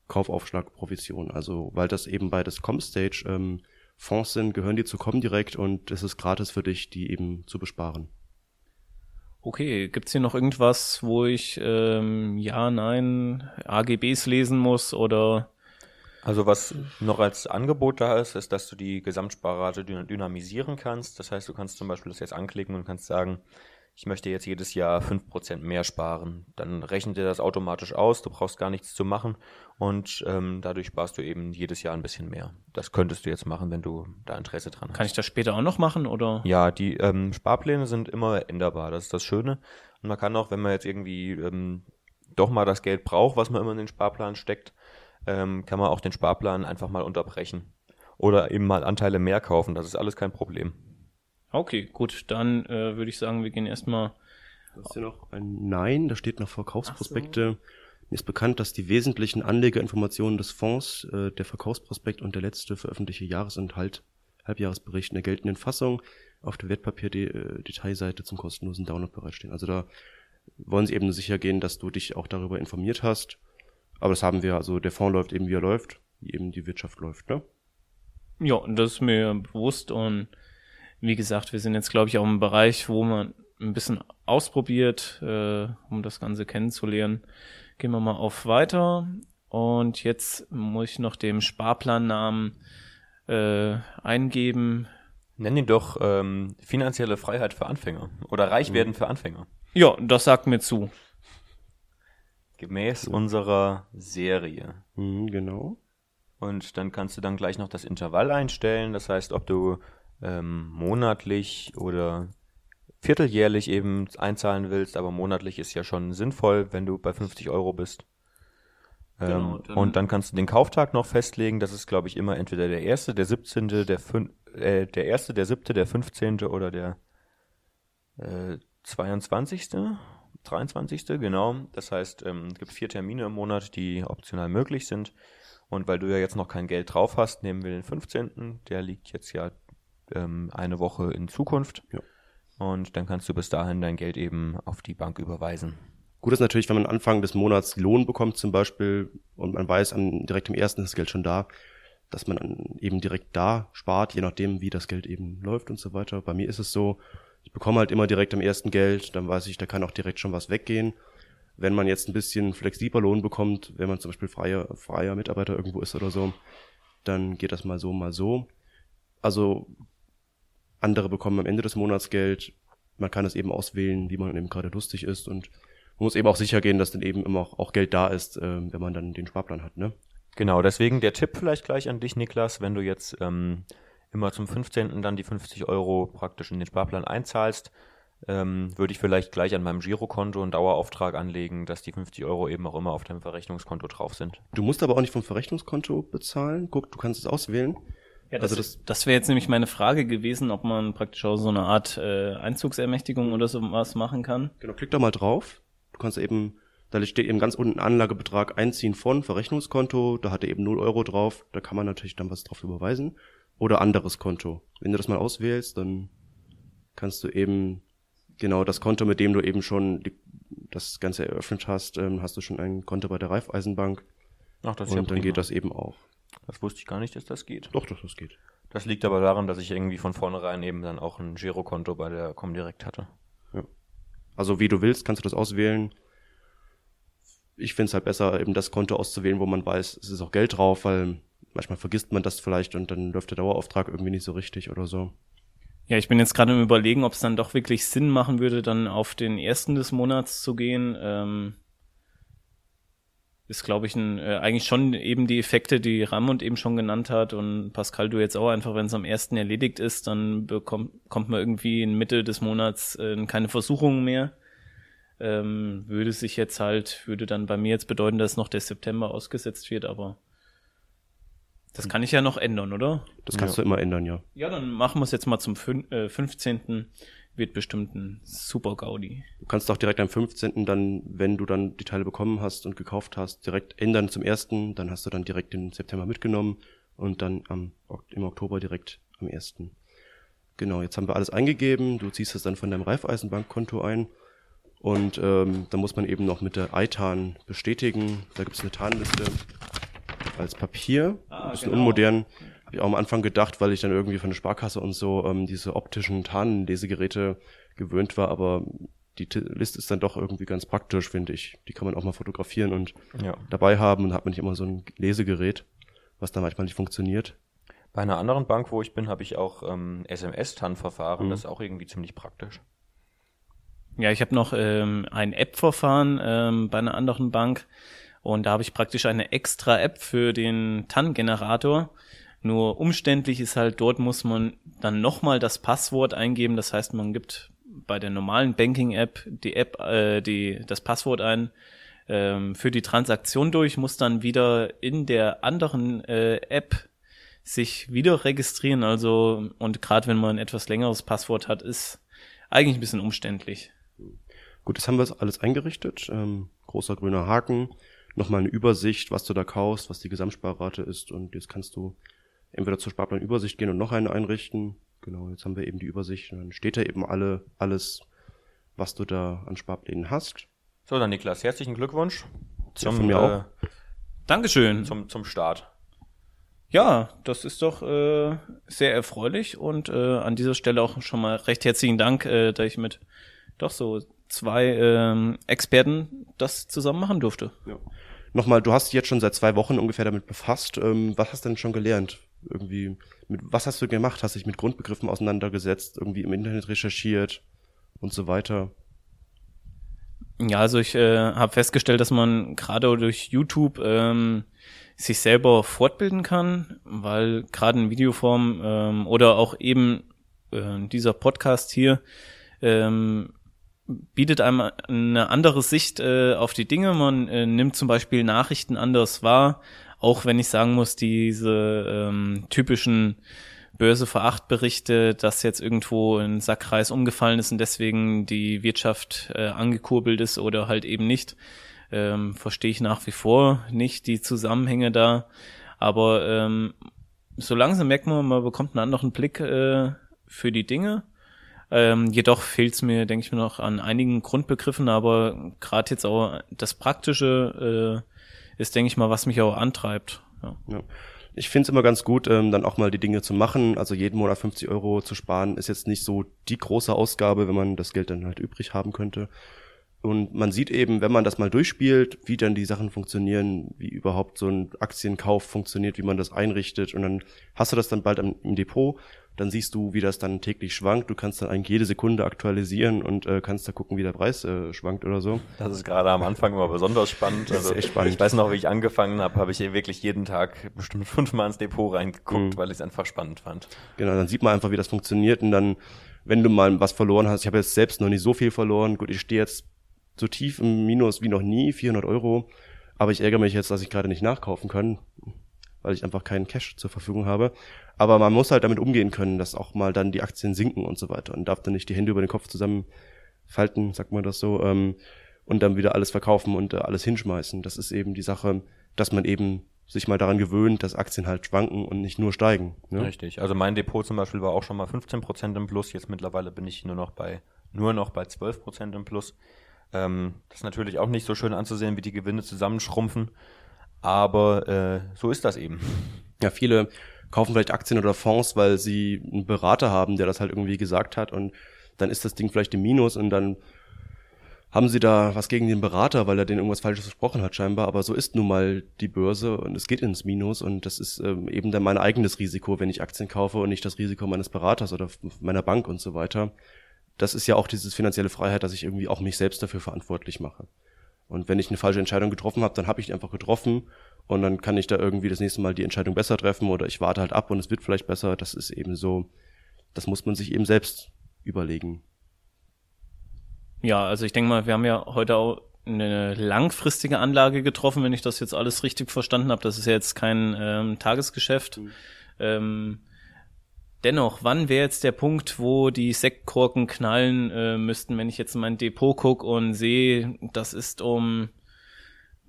Kaufaufschlag Provision. Also, weil das eben bei des Comstage ähm, Fonds sind, gehören die zu Comdirect und es ist gratis für dich, die eben zu besparen. Okay, gibt's hier noch irgendwas, wo ich ähm, ja, nein, AGBs lesen muss oder Also was noch als Angebot da ist, ist, dass du die Gesamtsparrate dyn- dynamisieren kannst. Das heißt, du kannst zum Beispiel das jetzt anklicken und kannst sagen, ich möchte jetzt jedes Jahr 5% mehr sparen. Dann rechnet er das automatisch aus, du brauchst gar nichts zu machen und ähm, dadurch sparst du eben jedes Jahr ein bisschen mehr. Das könntest du jetzt machen, wenn du da Interesse dran hast. kann ich das später auch noch machen oder? Ja, die ähm, Sparpläne sind immer änderbar, das ist das Schöne. Und man kann auch, wenn man jetzt irgendwie ähm, doch mal das Geld braucht, was man immer in den Sparplan steckt, ähm, kann man auch den Sparplan einfach mal unterbrechen. Oder eben mal Anteile mehr kaufen, das ist alles kein Problem. Okay, gut, dann äh, würde ich sagen, wir gehen erstmal. Du hast hier noch ein Nein, da steht noch Verkaufsprospekte. Mir ist bekannt, dass die wesentlichen Anlegerinformationen des Fonds, äh, der Verkaufsprospekt und der letzte veröffentlichte Jahres- und halt Halbjahresbericht in der geltenden Fassung auf der Wertpapier-Detailseite zum kostenlosen Download bereitstehen. Also da wollen sie eben sicher gehen, dass du dich auch darüber informiert hast. Aber das haben wir, also der Fonds läuft eben, wie er läuft, wie eben die Wirtschaft läuft, ne? Ja, das ist mir bewusst und wie gesagt, wir sind jetzt, glaube ich, auch im Bereich, wo man ein bisschen ausprobiert, äh, um das Ganze kennenzulernen. Gehen wir mal auf Weiter und jetzt muss ich noch dem Sparplannamen äh, eingeben. Nenn ihn doch ähm, finanzielle Freiheit für Anfänger oder reich werden für Anfänger. Ja, das sagt mir zu. Gemäß unserer Serie. Mhm, genau. Und dann kannst du dann gleich noch das Intervall einstellen. Das heißt, ob du ähm, monatlich oder vierteljährlich eben einzahlen willst, aber monatlich ist ja schon sinnvoll, wenn du bei 50 Euro bist. Ähm, Genau, dann- und dann kannst du den Kauftag noch festlegen. Das ist, glaube ich, immer entweder der erste, der 17., der, fün äh, der erste, der siebte, der 15. oder der äh, 22. 23. genau. Das heißt, ähm, es gibt vier Termine im Monat, die optional möglich sind. Und weil du ja jetzt noch kein Geld drauf hast, nehmen wir den 15. Der liegt jetzt ja ähm, eine Woche in Zukunft. Ja. Und dann kannst du bis dahin dein Geld eben auf die Bank überweisen. Gut ist natürlich, wenn man Anfang des Monats Lohn bekommt zum Beispiel und man weiß, an, direkt im ersten ist das Geld schon da, dass man eben direkt da spart, je nachdem, wie das Geld eben läuft und so weiter. Bei mir ist es so, ich bekomme halt immer direkt am ersten Geld, dann weiß ich, da kann auch direkt schon was weggehen. Wenn man jetzt ein bisschen flexibler Lohn bekommt, wenn man zum Beispiel freier, freier Mitarbeiter irgendwo ist oder so, dann geht das mal so, mal so. Also andere bekommen am Ende des Monats Geld. Man kann es eben auswählen, wie man eben gerade lustig ist und man muss eben auch sicher gehen, dass dann eben immer auch, auch Geld da ist, ähm, wenn man dann den Sparplan hat, ne? Genau, deswegen der Tipp vielleicht gleich an dich, Niklas, wenn du jetzt ähm, immer zum 15. dann die 50 Euro praktisch in den Sparplan einzahlst, ähm, würde ich vielleicht gleich an meinem Girokonto einen Dauerauftrag anlegen, dass die 50 Euro eben auch immer auf deinem Verrechnungskonto drauf sind. Du musst aber auch nicht vom Verrechnungskonto bezahlen. Guck, du kannst es auswählen. Ja, das, Also das, das- wäre jetzt nämlich meine Frage gewesen, ob man praktisch auch so eine Art äh, Einzugsermächtigung oder sowas machen kann. Genau, klick da mal drauf. Du kannst eben, da steht eben ganz unten Anlagebetrag einziehen von Verrechnungskonto, da hat er eben 0 Euro drauf, da kann man natürlich dann was drauf überweisen. Oder anderes Konto. Wenn du das mal auswählst, dann kannst du eben genau das Konto, mit dem du eben schon die, das Ganze eröffnet hast, ähm, hast du schon ein Konto bei der Raiffeisenbank Ach, das und dann geht das eben auch. Das wusste ich gar nicht, dass das geht. Doch, doch, das geht. Das liegt aber daran, dass ich irgendwie von vornherein eben dann auch ein Girokonto bei der Comdirect hatte. Also wie du willst, kannst du das auswählen. Ich finde es halt besser, eben das Konto auszuwählen, wo man weiß, es ist auch Geld drauf, weil manchmal vergisst man das vielleicht und dann läuft der Dauerauftrag irgendwie nicht so richtig oder so. Ja, ich bin jetzt gerade im Überlegen, ob es dann doch wirklich Sinn machen würde, dann auf den ersten des Monats zu gehen. Ähm, ist, glaube ich, ein, äh, eigentlich schon eben die Effekte, die Ramond eben schon genannt hat und Pascal, du jetzt auch einfach, wenn es am ersten erledigt ist, dann bekommt kommt man irgendwie in Mitte des Monats äh, keine Versuchungen mehr. Ähm, würde sich jetzt halt, würde dann bei mir jetzt bedeuten, dass noch der September ausgesetzt wird, aber das kann ich ja noch ändern, oder? Das kannst ja. du immer ändern, ja. Ja, dann machen wir es jetzt mal zum fün äh, 15. Wird bestimmt ein super Gaudi. Du kannst auch direkt am 15. dann, wenn du dann die Teile bekommen hast und gekauft hast, direkt ändern zum 1. Dann hast du dann direkt den September mitgenommen und dann am, im Oktober direkt am 1. Genau, jetzt haben wir alles eingegeben. Du ziehst es dann von deinem Raiffeisenbankkonto ein. Und ähm, da muss man eben noch mit der ITAN bestätigen. Da gibt es eine Tarnliste als Papier. Ah, bisschen genau. unmodern. Auch am Anfang gedacht, weil ich dann irgendwie von der Sparkasse und so ähm, diese optischen Tarnlesegeräte gewöhnt war, aber die Liste ist dann doch irgendwie ganz praktisch, finde ich. Die kann man auch mal fotografieren und ja. dabei haben und hat man nicht immer so ein Lesegerät, was da manchmal nicht funktioniert. Bei einer anderen Bank, wo ich bin, habe ich auch ähm, SMS-TAN-Verfahren. Mhm. Das ist auch irgendwie ziemlich praktisch. Ja, ich habe noch ähm, ein App-Verfahren ähm, bei einer anderen Bank. Und da habe ich praktisch eine extra App für den TAN-Generator. Nur umständlich ist halt, dort muss man dann nochmal das Passwort eingeben. Das heißt, man gibt bei der normalen Banking-App die App, äh, die, das Passwort ein ähm, für die Transaktion durch, muss dann wieder in der anderen äh, App sich wieder registrieren. Also, und gerade wenn man ein etwas längeres Passwort hat, ist eigentlich ein bisschen umständlich. Gut, jetzt haben wir alles eingerichtet. Ähm, großer grüner Haken nochmal eine Übersicht, was du da kaufst, was die Gesamtsparrate ist und jetzt kannst du entweder zur Sparplanübersicht gehen und noch eine einrichten. Genau, jetzt haben wir eben die Übersicht und dann steht da eben alle, alles, was du da an Sparplänen hast. So, dann Niklas, herzlichen Glückwunsch. Zum, ja, von mir äh, auch. Dankeschön. Zum, zum Start. Ja, das ist doch äh, sehr erfreulich und äh, an dieser Stelle auch schon mal recht herzlichen Dank, äh, dass ich mit doch so zwei ähm, Experten das zusammen machen durfte. Ja nochmal, du hast dich jetzt schon seit zwei Wochen ungefähr damit befasst. Ähm, was hast du denn schon gelernt? Irgendwie, mit, was hast du gemacht? Hast dich mit Grundbegriffen auseinandergesetzt, irgendwie im Internet recherchiert und so weiter? Ja, also ich äh, habe festgestellt, dass man gerade durch YouTube ähm, sich selber fortbilden kann, weil gerade in Videoform ähm, oder auch eben äh, dieser Podcast hier ähm, bietet einem eine andere Sicht äh, auf die Dinge. Man äh, nimmt zum Beispiel Nachrichten anders wahr, auch wenn ich sagen muss, diese ähm, typischen Börse vor acht Berichte, dass jetzt irgendwo ein Sackkreis umgefallen ist und deswegen die Wirtschaft äh, angekurbelt ist oder halt eben nicht, ähm, verstehe ich nach wie vor nicht die Zusammenhänge da. Aber ähm, so langsam merkt man, man bekommt einen anderen Blick äh, für die Dinge ähm, jedoch fehlt es mir, denke ich mir, noch an einigen Grundbegriffen, aber gerade jetzt auch das Praktische äh, ist, denke ich mal, was mich auch antreibt. Ja. ja. Ich finde es immer ganz gut, ähm, dann auch mal die Dinge zu machen. Also jeden Monat 50 Euro zu sparen, ist jetzt nicht so die große Ausgabe, wenn man das Geld dann halt übrig haben könnte. Und man sieht eben, wenn man das mal durchspielt, wie dann die Sachen funktionieren, wie überhaupt so ein Aktienkauf funktioniert, wie man das einrichtet. Und dann hast du das dann bald im Depot dann siehst du, wie das dann täglich schwankt. Du kannst dann eigentlich jede Sekunde aktualisieren und äh, kannst da gucken, wie der Preis äh, schwankt oder so. Das ist gerade am Anfang immer besonders spannend. Das also, ist echt spannend. Ich weiß noch, wie ich angefangen habe, habe ich hier wirklich jeden Tag bestimmt fünfmal ins Depot reingeguckt, mhm. weil ich es einfach spannend fand. Genau, dann sieht man einfach, wie das funktioniert und dann, wenn du mal was verloren hast, ich habe jetzt selbst noch nicht so viel verloren. Gut, ich stehe jetzt so tief im Minus wie noch nie, 400 Euro. Aber ich ärgere mich jetzt, dass ich gerade nicht nachkaufen kann, weil ich einfach keinen Cash zur Verfügung habe. Aber man muss halt damit umgehen können, dass auch mal dann die Aktien sinken und so weiter und darf dann nicht die Hände über den Kopf zusammenfalten, sagt man das so, ähm, und dann wieder alles verkaufen und äh, alles hinschmeißen. Das ist eben die Sache, dass man eben sich mal daran gewöhnt, dass Aktien halt schwanken und nicht nur steigen. Ne? Richtig. Also mein Depot zum Beispiel war auch schon mal 15% im Plus. Jetzt mittlerweile bin ich nur noch bei nur noch bei 12% im Plus. Ähm, das ist natürlich auch nicht so schön anzusehen, wie die Gewinne zusammenschrumpfen. Aber äh, so ist das eben. Ja, viele kaufen vielleicht Aktien oder Fonds, weil sie einen Berater haben, der das halt irgendwie gesagt hat und dann ist das Ding vielleicht im Minus und dann haben sie da was gegen den Berater, weil er denen irgendwas Falsches versprochen hat scheinbar. Aber so ist nun mal die Börse und es geht ins Minus und das ist ähm, eben dann mein eigenes Risiko, wenn ich Aktien kaufe und nicht das Risiko meines Beraters oder meiner Bank und so weiter. Das ist ja auch dieses finanzielle Freiheit, dass ich irgendwie auch mich selbst dafür verantwortlich mache. Und wenn ich eine falsche Entscheidung getroffen habe, dann habe ich die einfach getroffen und dann kann ich da irgendwie das nächste Mal die Entscheidung besser treffen oder ich warte halt ab und es wird vielleicht besser. Das ist eben so, das muss man sich eben selbst überlegen. Ja, also ich denke mal, wir haben ja heute auch eine langfristige Anlage getroffen, wenn ich das jetzt alles richtig verstanden habe. Das ist ja jetzt kein ähm, Tagesgeschäft. Mhm. Ähm, dennoch, wann wäre jetzt der Punkt, wo die Sektkorken knallen äh, müssten, wenn ich jetzt in mein Depot gucke und sehe, das ist um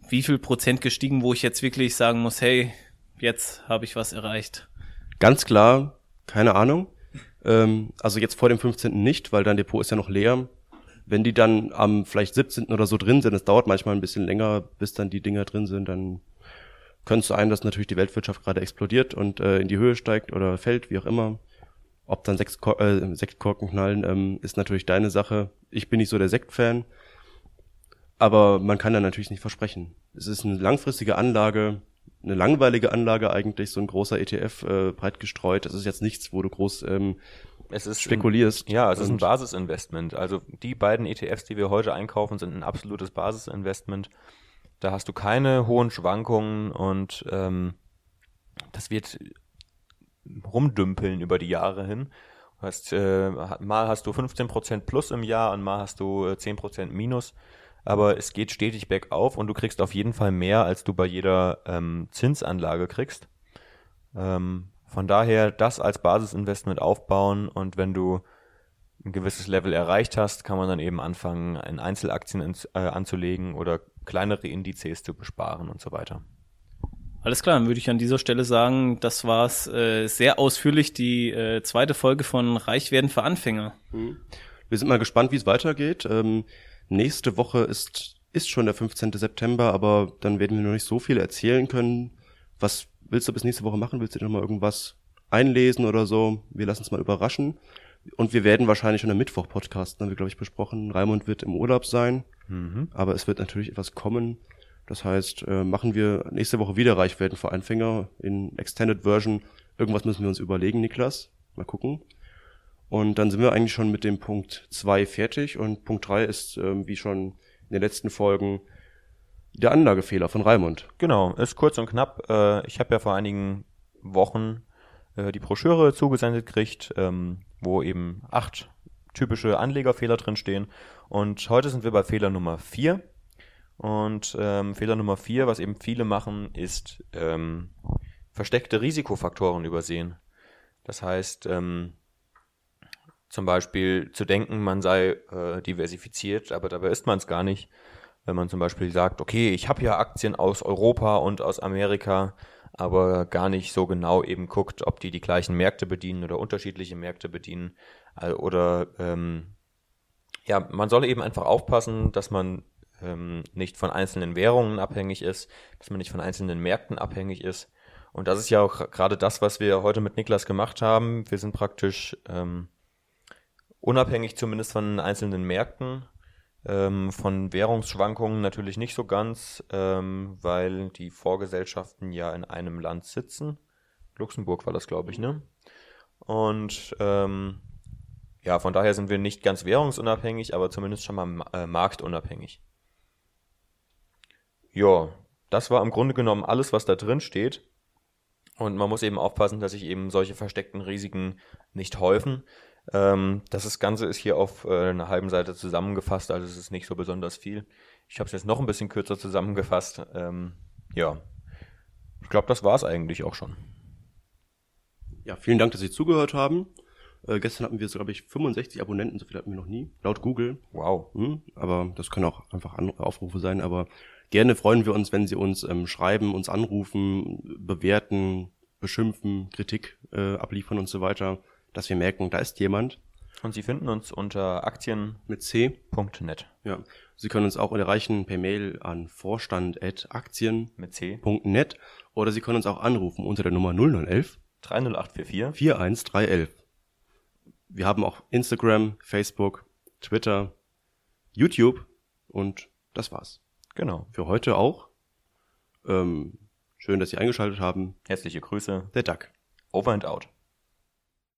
wie viel Prozent gestiegen, wo ich jetzt wirklich sagen muss, hey, jetzt habe ich was erreicht? Ganz klar, keine Ahnung. Ähm, also jetzt vor dem 15. nicht, weil dein Depot ist ja noch leer. Wenn die dann am vielleicht 17. oder so drin sind, es dauert manchmal ein bisschen länger, bis dann die Dinger drin sind, dann könnte es sein, dass natürlich die Weltwirtschaft gerade explodiert und äh, in die Höhe steigt oder fällt, wie auch immer. Ob dann Sekt, äh, Sektkorken knallen, ähm, ist natürlich deine Sache. Ich bin nicht so der Sektfan, aber man kann da natürlich nicht versprechen. Es ist eine langfristige Anlage, eine langweilige Anlage eigentlich, so ein großer ETF äh, breit gestreut. Das ist jetzt nichts, wo du groß ähm, es ist spekulierst. Ein, ja, es ist ein Basisinvestment. Also die beiden ETFs, die wir heute einkaufen, sind ein absolutes Basisinvestment. Da hast du keine hohen Schwankungen und ähm, das wird rumdümpeln über die Jahre hin. Du hast, äh, mal hast du 15% plus im Jahr und mal hast du äh, 10% minus aber es geht stetig bergauf und du kriegst auf jeden Fall mehr, als du bei jeder ähm, Zinsanlage kriegst. Ähm, von daher das als Basisinvestment aufbauen und wenn du ein gewisses Level erreicht hast, kann man dann eben anfangen, in Einzelaktien äh, anzulegen oder kleinere Indizes zu besparen und so weiter. Alles klar, dann würde ich an dieser Stelle sagen, das war es äh, sehr ausführlich, die äh, zweite Folge von Reich werden für Anfänger. Mhm. Wir sind mal gespannt, wie es weitergeht. Ähm, Nächste Woche ist, ist schon der 15. September, aber dann werden wir noch nicht so viel erzählen können. Was willst du bis nächste Woche machen? Willst du noch mal irgendwas einlesen oder so? Wir lassen uns mal überraschen. Und wir werden wahrscheinlich schon am Mittwoch podcasten, haben wir, glaube ich, besprochen. Raimund wird im Urlaub sein, mhm. aber es wird natürlich etwas kommen. Das heißt, äh, machen wir nächste Woche wieder reich werden für Anfänger in Extended Version. Irgendwas müssen wir uns überlegen, Niklas. Mal gucken. Und dann sind wir eigentlich schon mit dem Punkt zwei fertig und Punkt drei ist, ähm, wie schon in den letzten Folgen, der Anlagefehler von Raimund. Genau, ist kurz und knapp. Äh, ich habe ja vor einigen Wochen äh, die Broschüre zugesendet gekriegt, ähm, wo eben acht typische Anlegerfehler drin stehen. Und heute sind wir bei Fehler Nummer vier. Und ähm, Fehler Nummer vier, was eben viele machen, ist ähm, versteckte Risikofaktoren übersehen. Das heißt, ähm, zum Beispiel zu denken, man sei äh, diversifiziert, aber dabei ist man es gar nicht. Wenn man zum Beispiel sagt, okay, ich habe ja Aktien aus Europa und aus Amerika, aber gar nicht so genau eben guckt, ob die die gleichen Märkte bedienen oder unterschiedliche Märkte bedienen. Oder ähm, ja, man soll eben einfach aufpassen, dass man ähm, nicht von einzelnen Währungen abhängig ist, dass man nicht von einzelnen Märkten abhängig ist. Und das ist ja auch gerade das, was wir heute mit Niklas gemacht haben. Wir sind praktisch ähm, unabhängig zumindest von einzelnen Märkten. Ähm, von Währungsschwankungen natürlich nicht so ganz, ähm, weil die Vorgesellschaften ja in einem Land sitzen. Luxemburg war das, glaube ich, ne? Und ähm, ja, von daher sind wir nicht ganz währungsunabhängig, aber zumindest schon mal äh, marktunabhängig. Ja, das war im Grunde genommen alles, was da drin steht. Und man muss eben aufpassen, dass sich eben solche versteckten Risiken nicht häufen. Ähm, das, Ganze ist hier auf äh, einer halben Seite zusammengefasst, also es ist nicht so besonders viel. Ich habe es jetzt noch ein bisschen kürzer zusammengefasst. Ähm, ja, ich glaube, das war es eigentlich auch schon. Ja, vielen Dank, dass Sie zugehört haben. Äh, gestern hatten wir, glaube ich, 65 Abonnenten, so viel hatten wir noch nie, laut Google. Wow. Hm, aber das können auch einfach An Aufrufe sein, aber gerne freuen wir uns, wenn Sie uns ähm, schreiben, uns anrufen, bewerten, beschimpfen, Kritik äh, abliefern und so weiter dass wir merken, da ist jemand. Und Sie finden uns unter Aktien mit C.net. Ja. Sie können uns auch erreichen per Mail an vorstand.aktien mit C.net oder Sie können uns auch anrufen unter der Nummer 0011 30844 41311. Wir haben auch Instagram, Facebook, Twitter, YouTube Und das war's. Genau. Für heute auch. Ähm, schön, dass Sie eingeschaltet haben. Herzliche Grüße. Der Duck. Over and out.